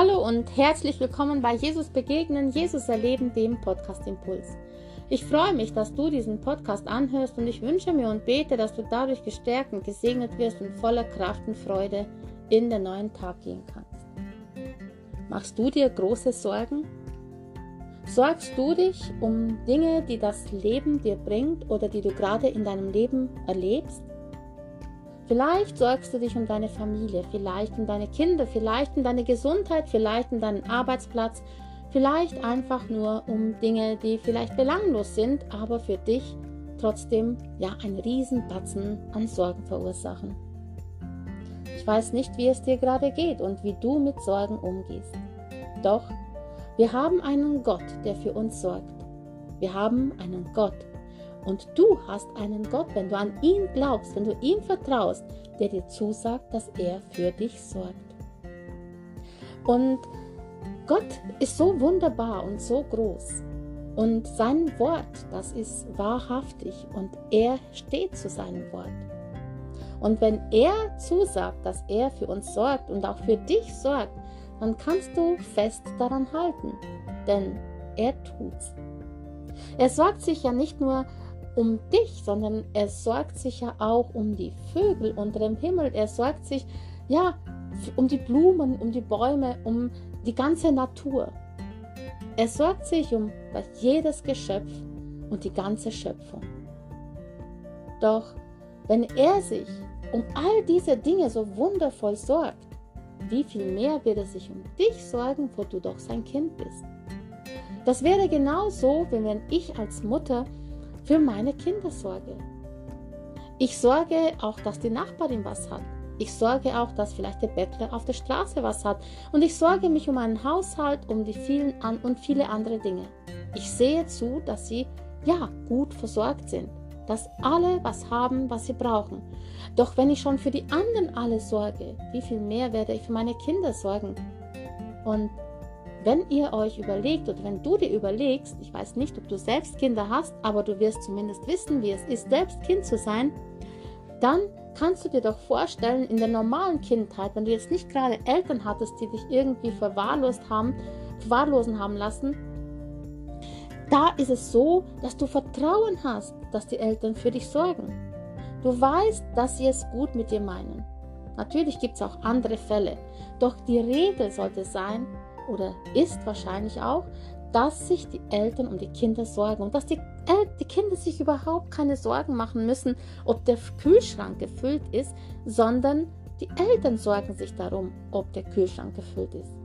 Hallo und herzlich willkommen bei Jesus Begegnen, Jesus Erleben, dem Podcast Impuls. Ich freue mich, dass du diesen Podcast anhörst und ich wünsche mir und bete, dass du dadurch gestärkt und gesegnet wirst und voller Kraft und Freude in den neuen Tag gehen kannst. Machst du dir große Sorgen? Sorgst du dich um Dinge, die das Leben dir bringt oder die du gerade in deinem Leben erlebst? Vielleicht sorgst du dich um deine Familie, vielleicht um deine Kinder, vielleicht um deine Gesundheit, vielleicht um deinen Arbeitsplatz, vielleicht einfach nur um Dinge, die vielleicht belanglos sind, aber für dich trotzdem ja einen Riesenbatzen an Sorgen verursachen. Ich weiß nicht, wie es dir gerade geht und wie du mit Sorgen umgehst. Doch wir haben einen Gott, der für uns sorgt. Wir haben einen Gott, und du hast einen Gott, wenn du an ihn glaubst, wenn du ihm vertraust, der dir zusagt, dass er für dich sorgt. Und Gott ist so wunderbar und so groß. Und sein Wort, das ist wahrhaftig und er steht zu seinem Wort. Und wenn er zusagt, dass er für uns sorgt und auch für dich sorgt, dann kannst du fest daran halten, denn er tut's. Er sorgt sich ja nicht nur um dich, sondern er sorgt sich ja auch um die Vögel unter dem Himmel. Er sorgt sich ja um die Blumen, um die Bäume, um die ganze Natur. Er sorgt sich um jedes Geschöpf und die ganze Schöpfung. Doch wenn er sich um all diese Dinge so wundervoll sorgt, wie viel mehr wird er sich um dich sorgen, wo du doch sein Kind bist? Das wäre genauso, wie wenn ich als Mutter für meine Kinder sorge. Ich sorge auch, dass die Nachbarin was hat. Ich sorge auch, dass vielleicht der Bettler auf der Straße was hat. Und ich sorge mich um einen Haushalt, um die vielen an und viele andere Dinge. Ich sehe zu, dass sie ja gut versorgt sind, dass alle was haben, was sie brauchen. Doch wenn ich schon für die anderen alle sorge, wie viel mehr werde ich für meine Kinder sorgen? Und wenn ihr euch überlegt oder wenn du dir überlegst, ich weiß nicht, ob du selbst Kinder hast, aber du wirst zumindest wissen, wie es ist, selbst Kind zu sein, dann kannst du dir doch vorstellen, in der normalen Kindheit, wenn du jetzt nicht gerade Eltern hattest, die dich irgendwie verwahrlost haben, verwahrlosen haben lassen, da ist es so, dass du Vertrauen hast, dass die Eltern für dich sorgen. Du weißt, dass sie es gut mit dir meinen. Natürlich gibt es auch andere Fälle, doch die Regel sollte sein, oder ist wahrscheinlich auch, dass sich die Eltern um die Kinder sorgen und dass die, El die Kinder sich überhaupt keine Sorgen machen müssen, ob der Kühlschrank gefüllt ist, sondern die Eltern sorgen sich darum, ob der Kühlschrank gefüllt ist.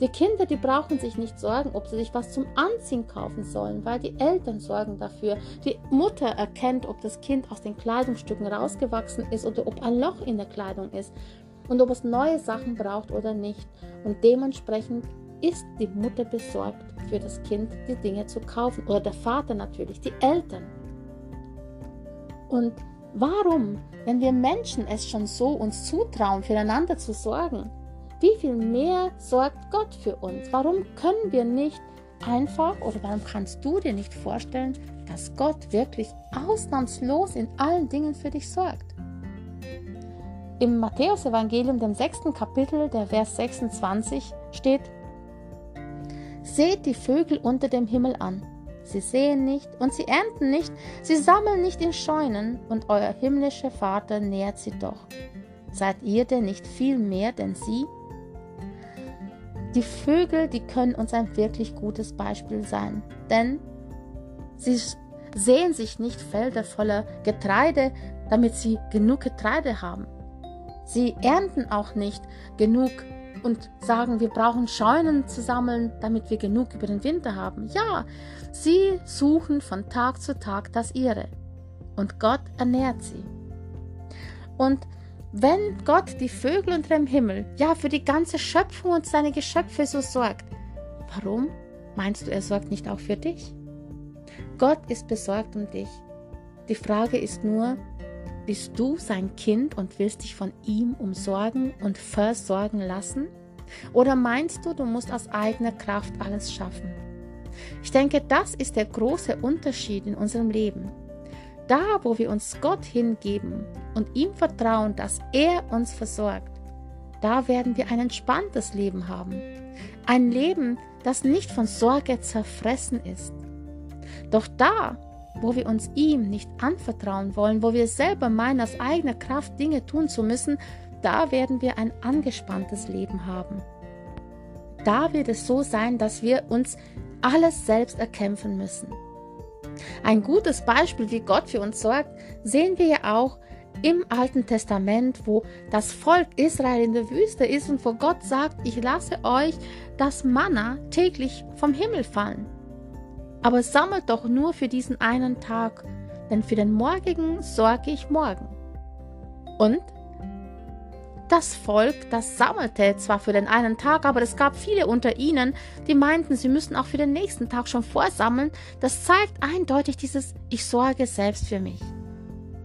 Die Kinder, die brauchen sich nicht sorgen, ob sie sich was zum Anziehen kaufen sollen, weil die Eltern sorgen dafür. Die Mutter erkennt, ob das Kind aus den Kleidungsstücken rausgewachsen ist oder ob ein Loch in der Kleidung ist und ob es neue Sachen braucht oder nicht. Und dementsprechend ist die Mutter besorgt für das Kind, die Dinge zu kaufen. Oder der Vater natürlich, die Eltern. Und warum, wenn wir Menschen es schon so uns zutrauen, füreinander zu sorgen, wie viel mehr sorgt Gott für uns? Warum können wir nicht einfach oder warum kannst du dir nicht vorstellen, dass Gott wirklich ausnahmslos in allen Dingen für dich sorgt? Im Matthäusevangelium, dem sechsten Kapitel, der Vers 26 steht, Seht die Vögel unter dem Himmel an. Sie sehen nicht und sie ernten nicht, sie sammeln nicht in Scheunen, und euer himmlischer Vater nährt sie doch. Seid ihr denn nicht viel mehr denn sie? Die Vögel, die können uns ein wirklich gutes Beispiel sein, denn sie sehen sich nicht Felder voller Getreide, damit sie genug Getreide haben. Sie ernten auch nicht genug und sagen, wir brauchen Scheunen zu sammeln, damit wir genug über den Winter haben. Ja, sie suchen von Tag zu Tag das ihre. Und Gott ernährt sie. Und wenn Gott die Vögel unter dem Himmel, ja, für die ganze Schöpfung und seine Geschöpfe so sorgt, warum meinst du, er sorgt nicht auch für dich? Gott ist besorgt um dich. Die Frage ist nur, bist du sein Kind und willst dich von ihm umsorgen und versorgen lassen? Oder meinst du, du musst aus eigener Kraft alles schaffen? Ich denke, das ist der große Unterschied in unserem Leben. Da, wo wir uns Gott hingeben und ihm vertrauen, dass er uns versorgt, da werden wir ein entspanntes Leben haben. Ein Leben, das nicht von Sorge zerfressen ist. Doch da, wo wir uns ihm nicht anvertrauen wollen, wo wir selber meinen, aus eigener Kraft Dinge tun zu müssen, da werden wir ein angespanntes Leben haben. Da wird es so sein, dass wir uns alles selbst erkämpfen müssen. Ein gutes Beispiel, wie Gott für uns sorgt, sehen wir ja auch im Alten Testament, wo das Volk Israel in der Wüste ist und wo Gott sagt, ich lasse euch das Manna täglich vom Himmel fallen. Aber sammelt doch nur für diesen einen Tag, denn für den morgigen sorge ich morgen. Und das Volk, das sammelte zwar für den einen Tag, aber es gab viele unter ihnen, die meinten, sie müssten auch für den nächsten Tag schon vorsammeln. Das zeigt eindeutig dieses Ich sorge selbst für mich.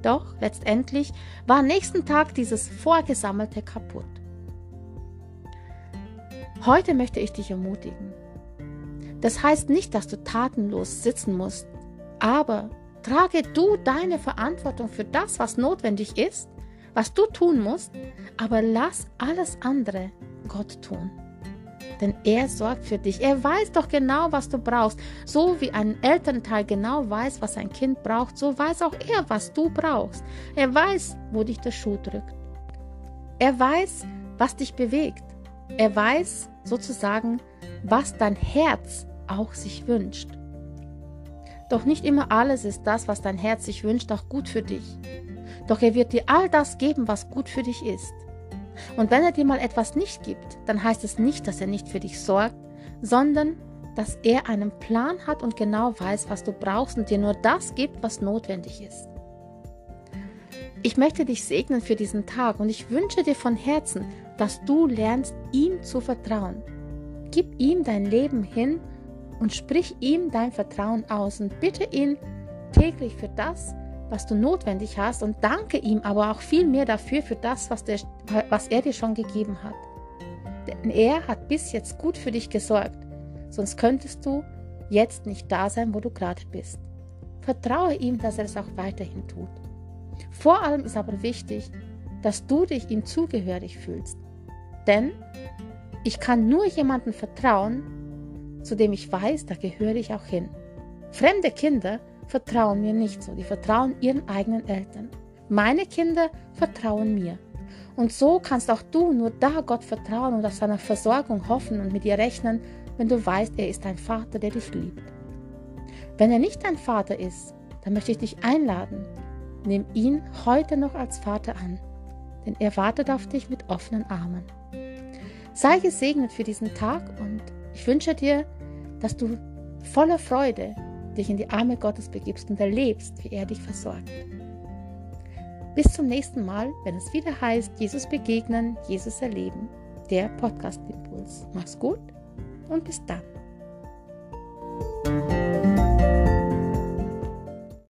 Doch letztendlich war am nächsten Tag dieses Vorgesammelte kaputt. Heute möchte ich dich ermutigen. Das heißt nicht, dass du tatenlos sitzen musst, aber trage du deine Verantwortung für das, was notwendig ist was du tun musst, aber lass alles andere Gott tun. Denn er sorgt für dich. Er weiß doch genau, was du brauchst. So wie ein Elternteil genau weiß, was ein Kind braucht, so weiß auch er, was du brauchst. Er weiß, wo dich der Schuh drückt. Er weiß, was dich bewegt. Er weiß sozusagen, was dein Herz auch sich wünscht. Doch nicht immer alles ist das, was dein Herz sich wünscht, auch gut für dich. Doch er wird dir all das geben, was gut für dich ist. Und wenn er dir mal etwas nicht gibt, dann heißt es nicht, dass er nicht für dich sorgt, sondern dass er einen Plan hat und genau weiß, was du brauchst und dir nur das gibt, was notwendig ist. Ich möchte dich segnen für diesen Tag und ich wünsche dir von Herzen, dass du lernst, ihm zu vertrauen. Gib ihm dein Leben hin und sprich ihm dein Vertrauen aus und bitte ihn täglich für das, was du notwendig hast und danke ihm aber auch viel mehr dafür, für das, was, der, was er dir schon gegeben hat. Denn er hat bis jetzt gut für dich gesorgt, sonst könntest du jetzt nicht da sein, wo du gerade bist. Vertraue ihm, dass er es auch weiterhin tut. Vor allem ist aber wichtig, dass du dich ihm zugehörig fühlst. Denn ich kann nur jemandem vertrauen, zu dem ich weiß, da gehöre ich auch hin. Fremde Kinder vertrauen mir nicht so. Die vertrauen ihren eigenen Eltern. Meine Kinder vertrauen mir. Und so kannst auch du nur da Gott vertrauen und auf seiner Versorgung hoffen und mit ihr rechnen, wenn du weißt, er ist dein Vater, der dich liebt. Wenn er nicht dein Vater ist, dann möchte ich dich einladen. Nimm ihn heute noch als Vater an, denn er wartet auf dich mit offenen Armen. Sei gesegnet für diesen Tag und ich wünsche dir, dass du voller Freude dich in die Arme Gottes begibst und erlebst, wie er dich versorgt. Bis zum nächsten Mal, wenn es wieder heißt, Jesus begegnen, Jesus erleben, der Podcast Impuls. Mach's gut und bis dann.